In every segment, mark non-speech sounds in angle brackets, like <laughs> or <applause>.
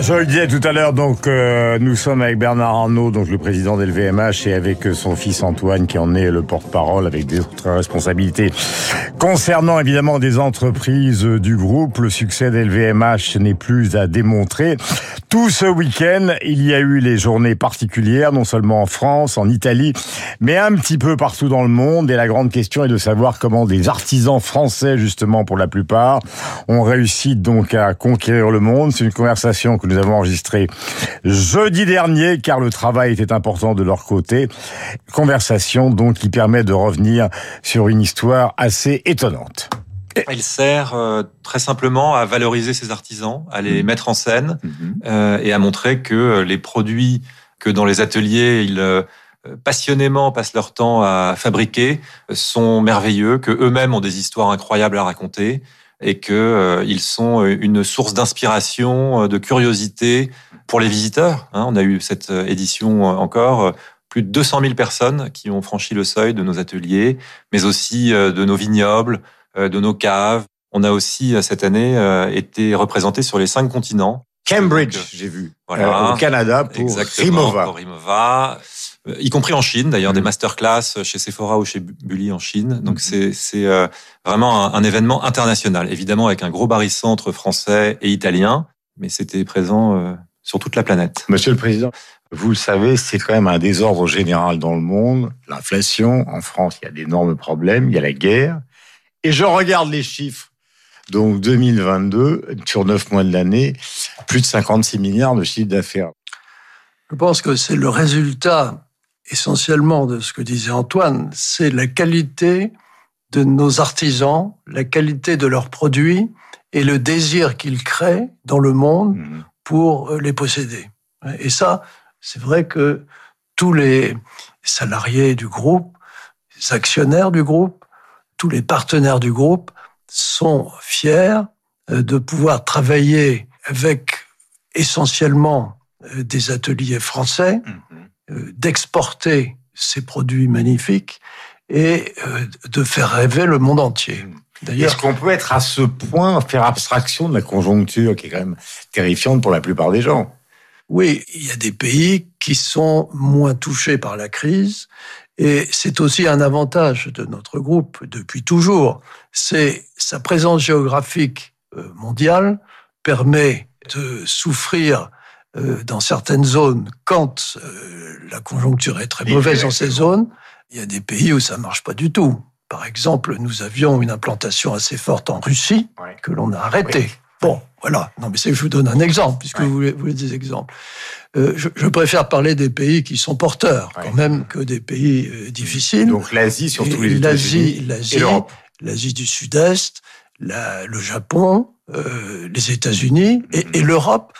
Je le disais tout à l'heure, donc euh, nous sommes avec Bernard Arnault, donc le président d'LVMH, et avec euh, son fils Antoine, qui en est le porte-parole, avec des autres responsabilités. Concernant évidemment des entreprises du groupe, le succès d'LVMH n'est plus à démontrer. Tout ce week-end, il y a eu les journées particulières, non seulement en France, en Italie, mais un petit peu partout dans le monde. Et la grande question est de savoir comment des artisans français, justement pour la plupart, ont réussi donc à conquérir le monde. C'est une conversation que nous avons enregistrée jeudi dernier, car le travail était important de leur côté. Conversation donc qui permet de revenir sur une histoire assez étonnante. Il sert euh, très simplement à valoriser ses artisans, à les mmh. mettre en scène mmh. euh, et à montrer que euh, les produits que dans les ateliers ils passionnément passent leur temps à fabriquer sont merveilleux, que eux-mêmes ont des histoires incroyables à raconter et que ils sont une source d'inspiration, de curiosité pour les visiteurs. Hein. on a eu cette édition encore plus de 200 000 personnes qui ont franchi le seuil de nos ateliers, mais aussi de nos vignobles, euh, de nos caves. On a aussi euh, cette année euh, été représenté sur les cinq continents. Cambridge, j'ai vu, voilà, au Canada pour Rimowa. Pour Rimowa y compris en Chine d'ailleurs, des mm. masterclass chez Sephora ou chez Bully en Chine. Donc mm. c'est vraiment un, événement international, évidemment avec un gros barycentre français et italien, mais c'était présent sur toute la planète. Monsieur le Président, vous le savez, c'est quand même un désordre général dans le monde. L'inflation, en France, il y a d'énormes problèmes, il y a la guerre, et je regarde les chiffres. Donc 2022, sur neuf mois de l'année, plus de 56 milliards de chiffre d'affaires. Je pense que c'est le résultat essentiellement de ce que disait Antoine, c'est la qualité de nos artisans, la qualité de leurs produits et le désir qu'ils créent dans le monde mmh. pour les posséder. Et ça, c'est vrai que tous les salariés du groupe, les actionnaires du groupe, tous les partenaires du groupe sont fiers euh, de pouvoir travailler avec essentiellement euh, des ateliers français, mhm. Euh, d'exporter ces produits magnifiques et de faire rêver le monde entier. D'ailleurs, est-ce qu'on peut être à ce point faire abstraction de la conjoncture qui est quand même terrifiante pour la plupart des gens? Oui, il y a des pays qui sont moins touchés par la crise et c'est aussi un avantage de notre groupe depuis toujours. C'est sa présence géographique euh, mondiale permet de souffrir euh, dans certaines zones quand euh, la conjoncture est très mauvaise dans ces zones. Il y a des pays où ça marche pas du tout. Par exemple, nous avions une implantation assez forte en Russie que l'on a arrêtée. Bon, voilà. Non, mais je vous donne un exemple, puisque vous, voulez, des exemples. Euh, je, préfère parler des pays qui sont porteurs, quand même, que des pays euh, difficiles. Donc l'Asie, surtout les États-Unis. L'Asie, l'Asie du Sud-Est, le Japon, euh, les États-Unis et, et l'Europe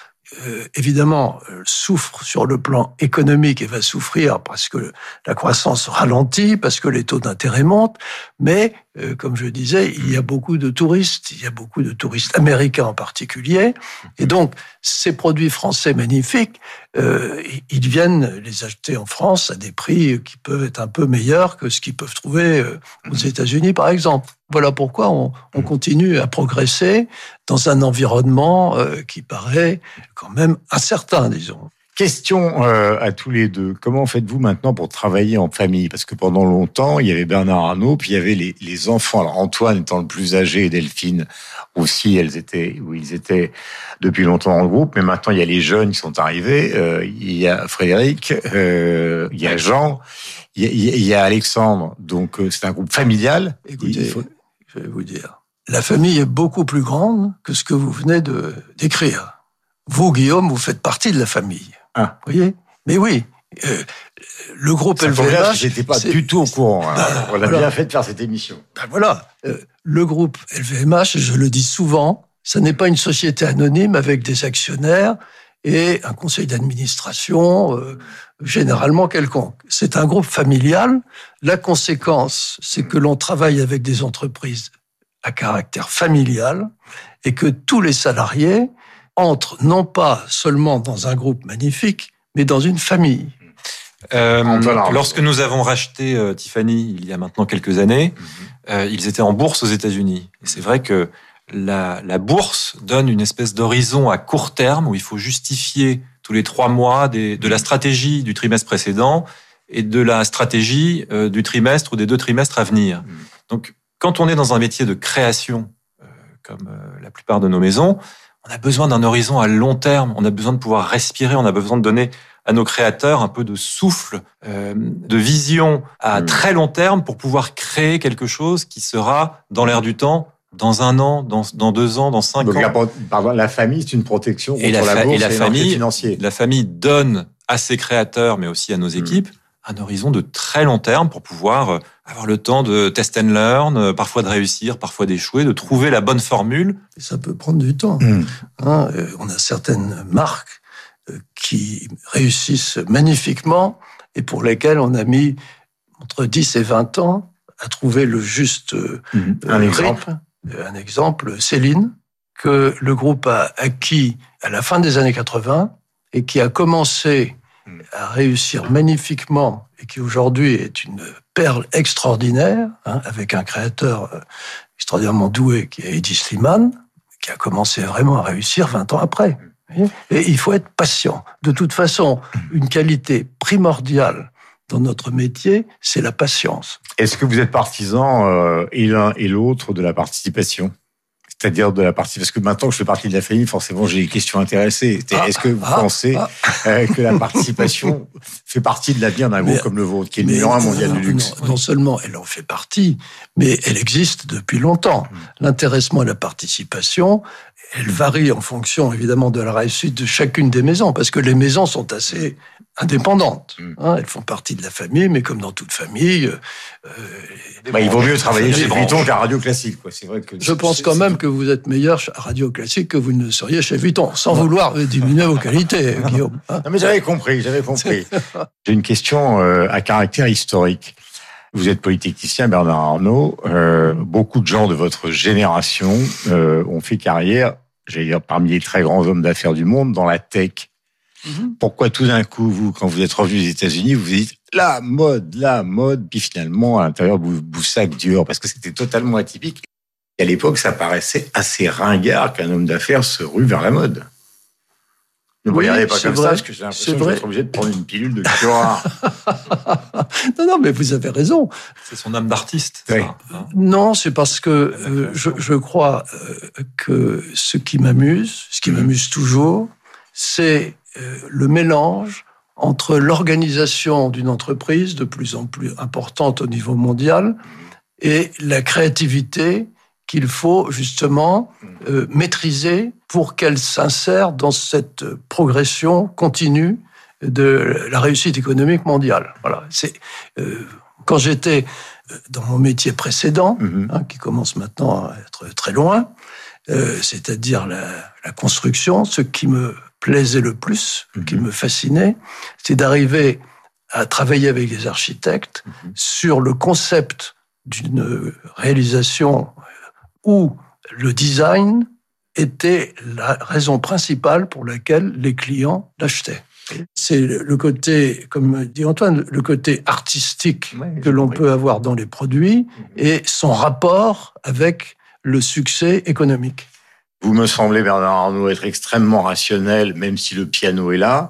euh, évidemment, euh, souffre sur le plan économique et va souffrir parce que la croissance ralentit, parce que les taux d'intérêt montent. Mais, euh, comme je disais, il y a beaucoup de touristes, il y a beaucoup de touristes américains en particulier. Et donc, ces produits français magnifiques, ils viennent les acheter en France à des prix qui peuvent être un peu meilleurs que ce qu'ils peuvent trouver aux États-Unis, par exemple. Voilà pourquoi on, on, continue à progresser dans un environnement euh, qui paraît quand même incertain, disons. Question euh, à tous les deux. Comment faites-vous maintenant pour travailler en famille? Parce que pendant longtemps, il y avait Bernard Arnault, puis il y avait les, les enfants. Alors Antoine étant le plus âgé et Delphine aussi, elles étaient, où ils étaient depuis longtemps le groupe. Mais maintenant, il y a les jeunes qui sont arrivés. Euh, il y a Frédéric, euh, il y a Jean, il y a, il y a Alexandre. Donc c'est un groupe familial. Écoutez, je vais vous dire, la famille est beaucoup plus grande que ce que vous venez de décrire. Vous, Guillaume, vous faites partie de la famille. Ah. Vous voyez? Mais oui, euh, le groupe LVMH... J'étais pas du tout au courant. Hein. Ben, On a bien fait de faire cette émission. Ben voilà, euh, le groupe LVMH, je le dis souvent, ça n'est pas une société anonyme avec des actionnaires et un conseil d'administration euh, généralement quelconque. C'est un groupe familial. La conséquence, c'est que l'on travaille avec des entreprises à caractère familial et que tous les salariés entrent non pas seulement dans un groupe magnifique, mais dans une famille. Euh, lorsque nous avons racheté euh, Tiffany il y a maintenant quelques années, mhm. euh, ils étaient en bourse aux États-Unis. Et c'est vrai que la, la bourse donne une espèce d'horizon à court terme où il faut justifier tous les trois mois des, de la stratégie du trimestre précédent et de la stratégie euh, du trimestre ou des deux trimestres à venir. Mmh. Donc, quand on est dans un métier de création, euh, comme euh, la plupart de nos maisons, on a besoin d'un horizon à long terme, on a besoin de pouvoir respirer, on a besoin de donner à nos créateurs un peu de souffle, de vision à mmh. très long terme pour pouvoir créer quelque chose qui sera dans l'air du temps dans un an, dans, dans deux ans, dans cinq Donc, ans. La, la famille, c'est une protection contre et la, la bourse et la famille, financier. La famille donne à ses créateurs, mais aussi à nos mmh. Un horizon de très long terme pour pouvoir euh, avoir le temps de test and learn, euh, parfois de réussir, parfois d'échouer, de trouver la bonne formule. Et ça peut prendre du temps. Mmh. Hein, euh, on a certaines marques qui réussissent magnifiquement et pour lesquelles on a mis entre 10 et 20 ans à trouver le juste mmh. un exemple. Un exemple, Céline, que le groupe a acquis à la fin des années 80 et qui a commencé à réussir magnifiquement et qui aujourd'hui est une perle extraordinaire, hein, avec un créateur euh, extraordinairement doué qui est Eddie Sliman, qui a commencé vraiment à réussir 20 ans après. Et il faut être patient. De toute façon, une qualité primordiale dans notre métier, c'est la patience. Est-ce que vous êtes partisan, euh, et l'un et l'autre, de la participation? C'est-à-dire de la partie parce que maintenant que je fais partie de la famille, forcément j'ai des questions intéressées. Ah, Est-ce que vous ah, pensez ah. Euh, que la participation <laughs> fait partie de l'avenir d'un groupe comme le vôtre, qui est le numéro un mondial du luxe non, seulement elle en fait partie, mais elle existe depuis longtemps. Hmm. L'intéressement et la participation, elle varie en fonction évidemment de la réussite de chacune des maisons, parce que les maisons sont assez indépendantes. Mm. Hein, elles font partie de la famille, mais comme dans toute famille. Euh, bah, il vaut mieux travailler chez Vuitton qu'à Radio Classique. C'est vrai que je pense quand même que vous êtes meilleur à Radio Classique que vous ne seriez chez Vuitton, sans vouloir diminuer vos qualités, <laughs> Guillaume. Hein. non, mais j'avais compris, j'avais compris. J'ai une question euh, à caractère historique. Vous êtes polytechnicien, Bernard Arnault. Euh, beaucoup de gens de votre génération euh, ont fait carrière, j'allais dire, parmi les très grands hommes d'affaires du monde, dans la tech. Mhm. Pourquoi tout d'un coup, vous, quand vous êtes revenu aux États-Unis, vous vous dites la mode, la mode, puis finalement à l'intérieur vous Boussac dur parce que c'était totalement atypique. Et à l'époque, ça paraissait assez ringard qu'un homme d'affaires se rue vers la mode. Ne me regardez pas comme ça, parce que j'ai l'impression que je obligé de prendre une pilule de Cura. <laughs> non, non, mais vous avez raison. C'est son âme d'artiste. Hein non, c'est parce que euh, je, je, crois euh, que ce qui m'amuse, ce qui mhm. m'amuse toujours, c'est euh, le mélange entre l'organisation d'une entreprise de plus en plus importante au niveau mondial et la créativité qu'il faut justement euh, maîtriser pour qu'elle s'insère dans cette progression continue de la réussite économique mondiale. Voilà. C'est euh, quand j'étais dans mon métier précédent, mm-hmm. hein, qui commence maintenant à être très loin, c'est-à-dire la, la, construction, ce qui me plaisait le plus, qui mhm. me fascinait, c'est d'arriver à travailler avec des architectes mhm. sur le concept d'une réalisation où le design était la raison principale pour laquelle les clients l'achetaient. C'est le côté, comme dit Antoine, le côté artistique que l'on peut avoir dans les produits mhm. et son rapport avec le succès économique. Vous me semblez, Bernard Arnault, être extrêmement rationnel, même si le piano est là.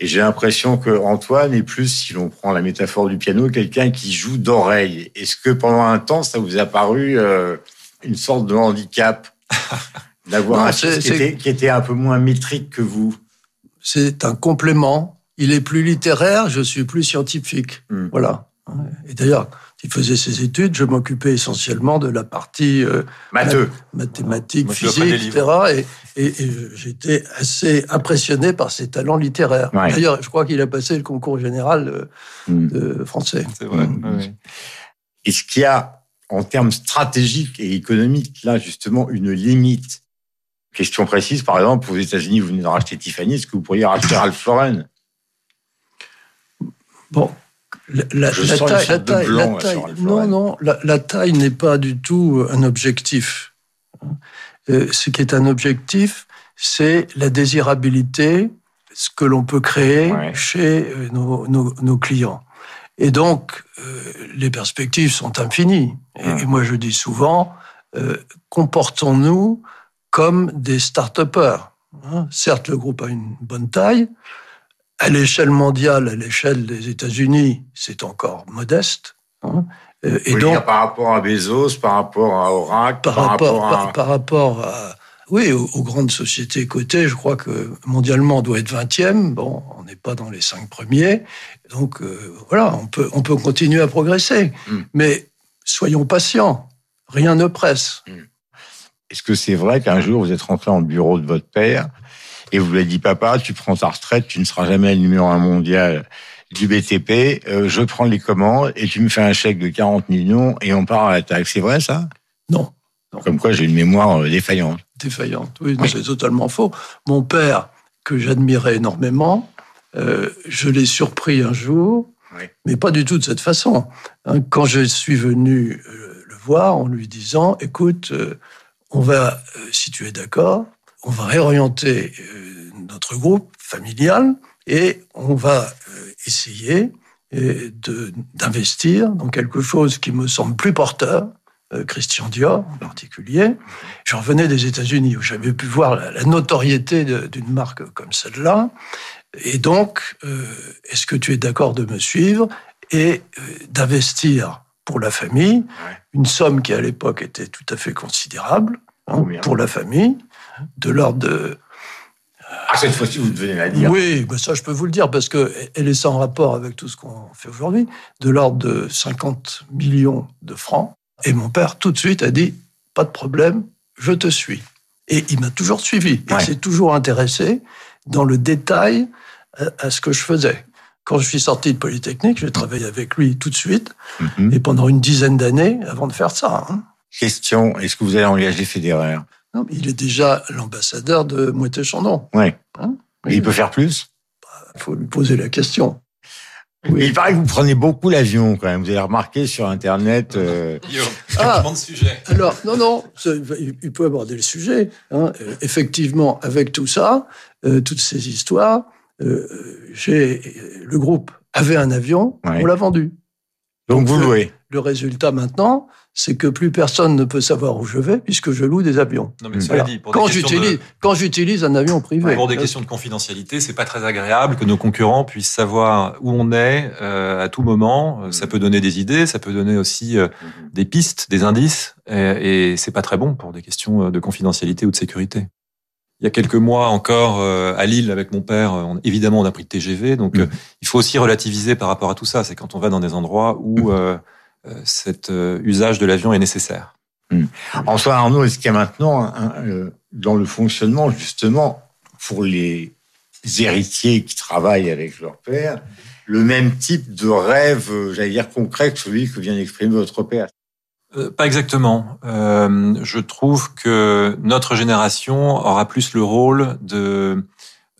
Et j'ai l'impression que Antoine est plus, si l'on prend la métaphore du piano, quelqu'un qui joue d'oreille. Est-ce que pendant un temps, ça vous a paru euh, une sorte de handicap <laughs> d'avoir un fils qui était, un peu moins métrique que vous C'est un complément. Il est plus littéraire, je suis plus scientifique. Hmm. Voilà. Et d'ailleurs, il faisait ses études, je m'occupais essentiellement de la partie euh, mathématiques, physique, etc. Et, et, j'étais assez impressionné par ses talents littéraires. D'ailleurs, je crois qu'il a passé le concours général euh, hmm. de français. C'est vrai. Hmm. Est-ce qu'il y a, en termes stratégiques et économiques, là justement, une limite. Question précise, par exemple, aux États-Unis, vous venez de racheter Tiffany, est-ce que vous pourriez racheter Ralph Lauren? Bon, la, taille, non, non, la, taille n'est pas du tout un objectif. Euh, ce qui est un objectif, c'est la désirabilité, ce que l'on peut créer chez euh, nos, clients. Et donc, euh, les perspectives sont infinies. Et, moi, je dis souvent, comportons-nous comme des start-upers. Hein. Certes, le groupe a une bonne taille. À l'échelle mondiale, à l'échelle des États-Unis, c'est encore modeste. Hein. Et donc, par rapport à Bezos, par rapport à Oracle, par, rapport, à... Par, rapport à oui, aux, grandes sociétés cotées, je crois que mondialement on doit être 20e. Bon, on n'est pas dans les cinq premiers. Donc euh, voilà, on peut, on peut continuer à progresser. Hmm. Mais soyons patients. Rien ne presse. Hmm. Est-ce que c'est vrai qu'un jour vous êtes rentré en bureau de votre père et vous lui avez dit papa, tu prends ta retraite, tu ne seras jamais le numéro un mondial du BTP, euh, je prends les commandes et tu me fais un chèque de 40 millions et on part à l'attaque. C'est vrai ça? Non. Comme quoi j'ai une mémoire euh, défaillante. Défaillante, oui, c'est totalement faux. Mon père, que j'admirais énormément, euh, je l'ai surpris un jour, mais pas du tout de cette façon. Hein, quand je suis venu le voir en lui disant, écoute, on va, si tu es d'accord, on va réorienter notre groupe familial et on va essayer d'investir dans quelque chose qui me semble plus porteur, euh, Christian Dior en particulier. Je revenais des États-Unis où j'avais pu voir la, notoriété d'une marque comme celle-là. Et donc, euh, est-ce que tu es d'accord de me suivre et euh, d'investir pour la famille? Une somme qui à l'époque était tout à fait considérable hein, pour la famille, de l'ordre de ah, cette fois-ci, vous devenez la dire. Oui, mais ça, je peux vous le dire, parce qu'elle est sans rapport avec tout ce qu'on fait aujourd'hui, de l'ordre de 50 millions de francs. Et mon père, tout de suite, a dit, pas de problème, je te suis. Et il m'a toujours suivi. Il s'est toujours intéressé dans le détail à, ce que je faisais. Quand je suis sorti de Polytechnique, j'ai travaillé avec lui tout de suite, mhm. et pendant une dizaine d'années avant de faire ça. Hein. Question, est-ce que vous allez engager Fédéraire il est déjà l'ambassadeur de Moët-Chandon. Oui. Hein? Il peut faire plus? Il bah, faut lui poser la question. Oui. Il paraît que vous prenez beaucoup l'avion quand même. Vous avez remarqué sur Internet. Euh... Ah, de sujet. Alors, non, non, il peut aborder le sujet. Hein. Euh, effectivement, avec tout ça, euh, toutes ces histoires, euh, le groupe avait un avion, on l'a vendu. Donc, vous louez. Le résultat maintenant, c'est que plus personne ne peut savoir où je vais puisque je loue des avions. Non, mais voilà. dit, quand j'utilise quand j'utilise un avion privé. Pour des questions de confidentialité, c'est pas très agréable que nos concurrents puissent savoir où on est euh, à tout moment. Euh, ça peut donner des idées, ça peut donner aussi euh, des pistes, des indices, et, et c'est pas très bon pour des questions de confidentialité ou de sécurité. Il y a quelques mois encore à Lille avec mon père, évidemment on a pris le TGV, donc mmh. il faut aussi relativiser par rapport à tout ça. C'est quand on va dans des endroits où mmh. Euh, cet euh, usage de l'avion est nécessaire. Hmm. François Arnaud, est-ce qu'il y a maintenant, euh, dans le fonctionnement, justement, pour les héritiers qui travaillent avec leur père, le même type de rêve, j'allais dire concret que celui que vient d'exprimer votre père? Pas exactement. je trouve que notre génération aura plus le rôle de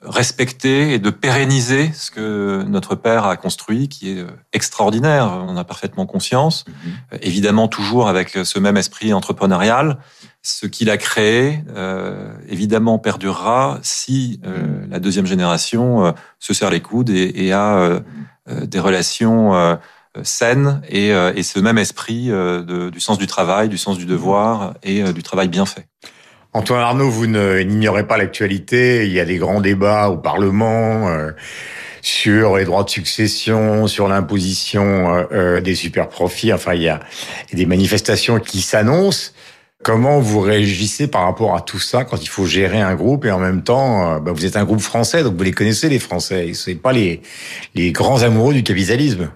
respecter et de pérenniser ce que notre père a construit, qui est euh, extraordinaire, on a parfaitement conscience, mhm. euh, évidemment toujours avec ce même esprit entrepreneurial. Ce qu'il a créé, euh, évidemment, perdurera si mhm. la deuxième génération se serre les coudes et, a des relations saines et, ce même esprit du sens du travail, du sens du devoir et du travail bien fait. Antoine Arnaud, vous n'ignorez pas l'actualité. Il y a des grands débats au Parlement euh, sur les droits de succession, sur l'imposition euh, euh, des super profits. Enfin, il y a des manifestations qui s'annoncent. Comment vous réagissez par rapport à tout ça quand il faut gérer un groupe et en même temps, bah, vous êtes un groupe français, donc vous les connaissez les Français. Ce pas les, les grands amoureux du capitalisme.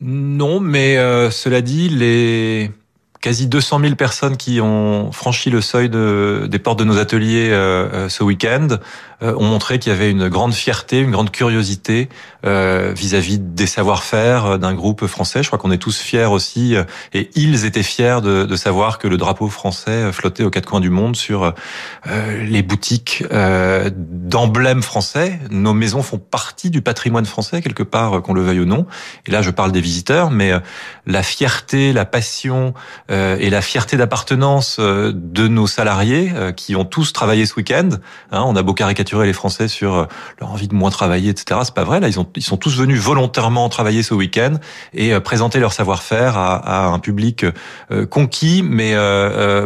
Non, mais cela dit, les quasi 200 000 personnes qui ont franchi le seuil de, des portes de nos ateliers euh, euh, ce week-end ont montré qu'il y avait une grande fierté, une grande curiosité vis-à-vis des savoir-faire d'un groupe français. Je crois qu'on est tous fiers aussi, et ils étaient fiers de, de, savoir que le drapeau français flottait aux quatre coins du monde sur les boutiques d'emblèmes français. Nos maisons font partie du patrimoine français quelque part, qu'on le veuille ou non. Et là, je parle des visiteurs, mais la fierté, la passion euh, et la fierté d'appartenance euh, de nos salariés euh, qui ont tous travaillé ce week-end. Hein, on a beau caricaturer caricaturer les Français sur euh, leur envie de moins travailler, etc. C'est pas vrai. Là, ils, ont, ils sont tous venus volontairement travailler ce week-end et euh, présenter leur savoir-faire à, un public conquis, mais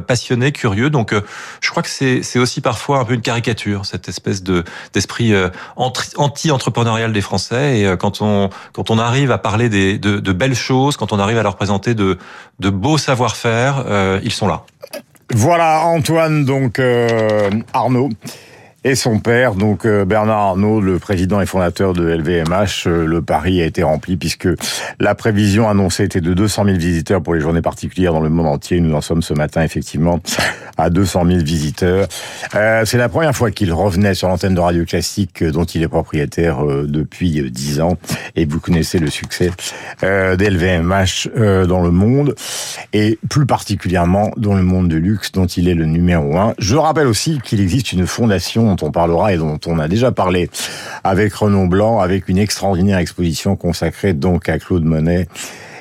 passionné, curieux. Donc, je crois que c'est aussi parfois un peu une caricature, cette espèce de d'esprit anti-entrepreneurial des Français. Et quand on arrive à parler de, belles choses, quand on arrive à leur présenter de beaux savoir-faire, ils sont là. Voilà Antoine, donc euh, Arnaud et son père, donc euh, Bernard Arnault, le président et fondateur de LVMH, euh, le pari a été rempli puisque la prévision annoncée était de 200 000 visiteurs pour les journées particulières dans le monde entier. Nous en sommes ce matin effectivement à 200 000 visiteurs. Euh, c'est la première fois qu'il revenait sur l'antenne de Radio Classique dont il est propriétaire depuis 10 ans et vous connaissez le succès d'LVMH dans le monde et plus particulièrement dans le monde de luxe dont il est le numéro un. Je rappelle aussi qu'il existe une fondation on parlera et dont on a déjà parlé avec Renaud Blanc, avec une extraordinaire exposition consacrée donc à Claude Monet.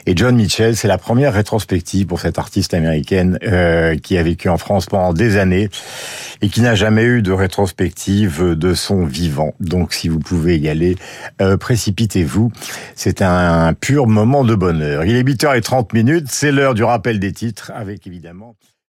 Et John Mitchell, c'est la première rétrospective pour cette artiste américaine euh, qui a vécu en France pendant des années et qui n'a jamais eu de rétrospective de son vivant. Donc si vous pouvez y aller, euh, précipitez-vous. C'est un pur moment de bonheur. Il est 8h30 minutes, c'est l'heure du rappel des titres avec évidemment...